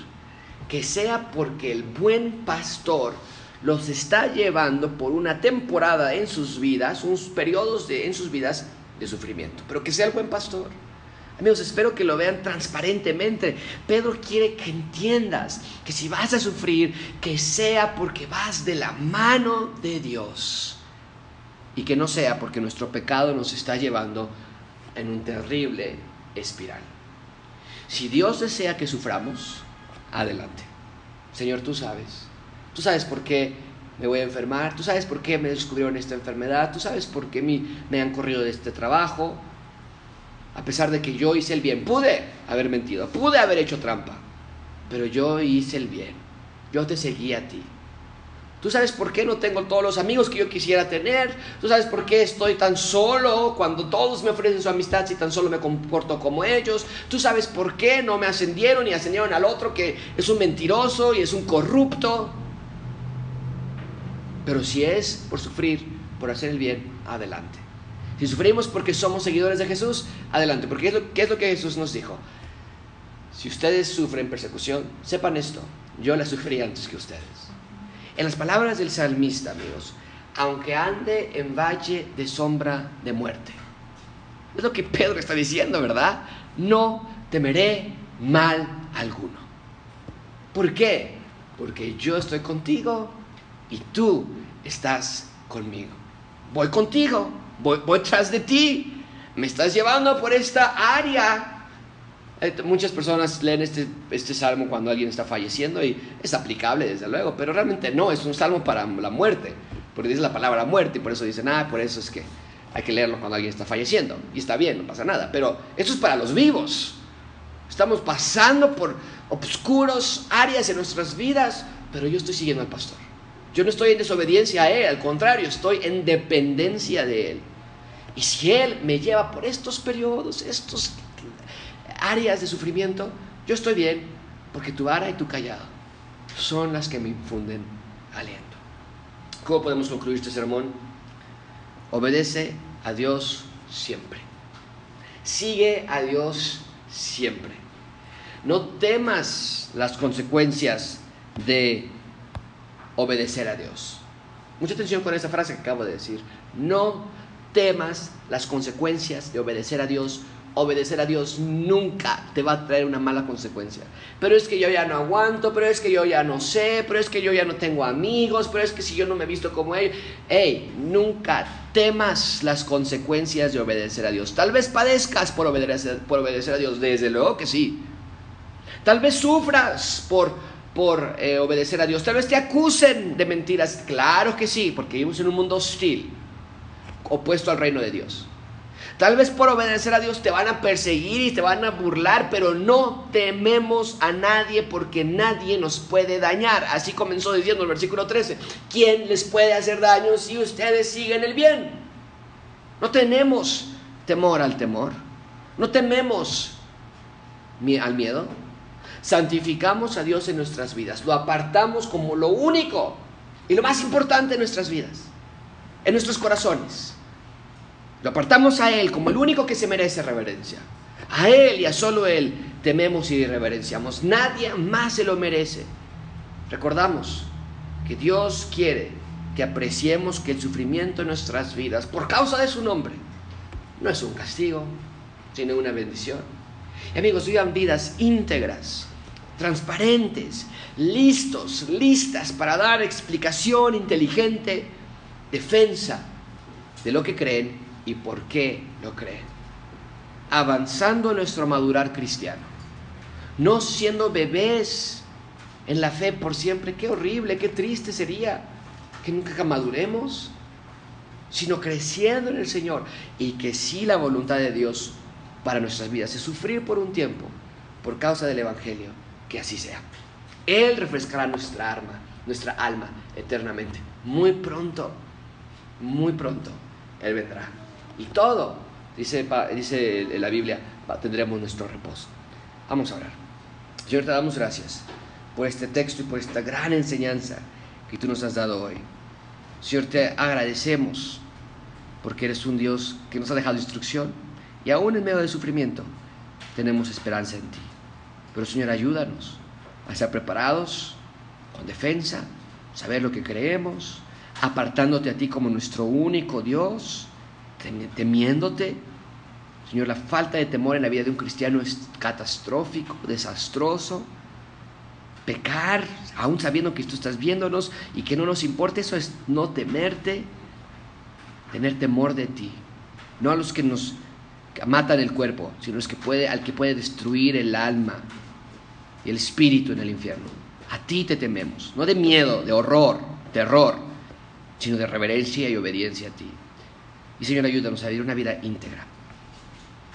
que sea porque el buen pastor los está llevando por una temporada en sus vidas, unos periodos en sus vidas sufrimiento, pero que sea el buen pastor. Amigos, espero que lo vean transparentemente. Pedro quiere que entiendas que si vas a sufrir, que sea porque vas de la mano de Dios y que no sea porque nuestro pecado nos está llevando en un terrible espiral. Si Dios desea que suframos, adelante. Señor, tú sabes. Tú sabes por qué me voy a enfermar. Tú sabes por qué me descubrieron esta enfermedad. Tú sabes por qué me han corrido de este trabajo. A pesar de que yo hice el bien. Pude haber mentido. Pude haber hecho trampa. Pero yo hice el bien. Yo te seguí a ti. Tú sabes por qué no tengo todos los amigos que yo quisiera tener. Tú sabes por qué estoy tan solo cuando todos me ofrecen su amistad si tan solo me comporto como ellos. Tú sabes por qué no me ascendieron y ascendieron al otro que es un mentiroso y es un corrupto. Pero si es por sufrir, por hacer el bien, adelante. Si sufrimos porque somos seguidores de Jesús, adelante. Porque es lo, ¿qué es lo que Jesús nos dijo? Si ustedes sufren persecución, sepan esto. Yo la sufrí antes que ustedes. En las palabras del salmista, amigos, aunque ande en valle de sombra de muerte. Es lo que Pedro está diciendo, ¿verdad? No temeré mal alguno. ¿Por qué? Porque yo estoy contigo y tú estás conmigo. Voy contigo, voy, tras de ti. Me estás llevando por esta área eh, muchas personas leen este, este salmo cuando alguien está falleciendo y es aplicable, desde luego, pero realmente no, es un salmo para la muerte, porque dice la palabra muerte y por eso dicen, ah, por eso es que hay que leerlo cuando alguien está falleciendo. Y está bien, no pasa nada, pero esto es para los vivos. Estamos pasando por obscuros áreas en nuestras vidas, pero yo estoy siguiendo al pastor. Yo no estoy en desobediencia a Él, al contrario, estoy en dependencia de Él. Y si Él me lleva por estos periodos, estos áreas de sufrimiento, yo estoy bien, porque tu vara y tu callado son las que me infunden aliento. ¿Cómo podemos concluir este sermón? Obedece a Dios siempre. Sigue a Dios siempre. No temas las consecuencias de obedecer a Dios. Mucha atención con esa frase que acabo de decir. No temas las consecuencias de obedecer a Dios obedecer a Dios nunca te va a traer una mala consecuencia. Pero es que yo ya no aguanto, pero es que yo ya no sé, pero es que yo ya no tengo amigos, pero es que si yo no me he visto como él, hey, nunca temas las consecuencias de obedecer a Dios. Tal vez padezcas por obedecer, por obedecer a Dios, desde luego que sí. Tal vez sufras por, por eh, obedecer a Dios. Tal vez te acusen de mentiras. Claro que sí, porque vivimos en un mundo hostil, opuesto al reino de Dios. Tal vez por obedecer a Dios te van a perseguir y te van a burlar, pero no tememos a nadie porque nadie nos puede dañar. Así comenzó diciendo el versículo 13. ¿Quién les puede hacer daño si ustedes siguen el bien? No tenemos temor al temor. No tememos al miedo. Santificamos a Dios en nuestras vidas. Lo apartamos como lo único y lo más importante en nuestras vidas, en nuestros corazones. Lo apartamos a Él como el único que se merece reverencia. A Él y a solo Él tememos y reverenciamos. Nadie más se lo merece. Recordamos que Dios quiere que apreciemos que el sufrimiento en nuestras vidas, por causa de su nombre, no es un castigo, sino una bendición. Y amigos, vivan vidas íntegras, transparentes, listos, listas para dar explicación inteligente, defensa de lo que creen y por qué lo creen. Avanzando nuestro madurar cristiano. No siendo bebés en la fe por siempre. Qué horrible, qué triste sería que nunca maduremos. Sino creciendo en el Señor. Y que sí la voluntad de Dios para nuestras vidas es sufrir por un tiempo por causa del Evangelio. Que así sea. Él refrescará nuestra alma, nuestra alma eternamente. Muy pronto, muy pronto, Él vendrá y todo, dice, dice la Biblia, tendremos nuestro reposo. Vamos a orar. Señor, te damos gracias por este texto y por esta gran enseñanza que tú nos has dado hoy. Señor, te agradecemos porque eres un Dios que nos ha dejado instrucción y aún en medio del sufrimiento tenemos esperanza en ti. Pero Señor, ayúdanos a estar preparados, con defensa, saber lo que creemos, apartándote a ti como nuestro único Dios, temiéndote. Señor, la falta de temor en la vida de un cristiano es catastrófico, desastroso. Pecar, aún sabiendo que tú estás viéndonos y que no nos importa, eso es no temerte, tener temor de ti. No a los que nos matan el cuerpo, sino los que puede, al que puede destruir el alma y el espíritu en el infierno. A ti te tememos, no de miedo, de horror, terror, sino de reverencia y obediencia a ti. Y Señor, ayúdanos a vivir una vida íntegra,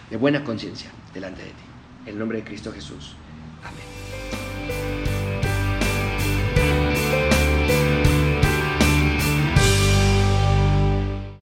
de buena conciencia delante de ti. En el nombre de Cristo Jesús.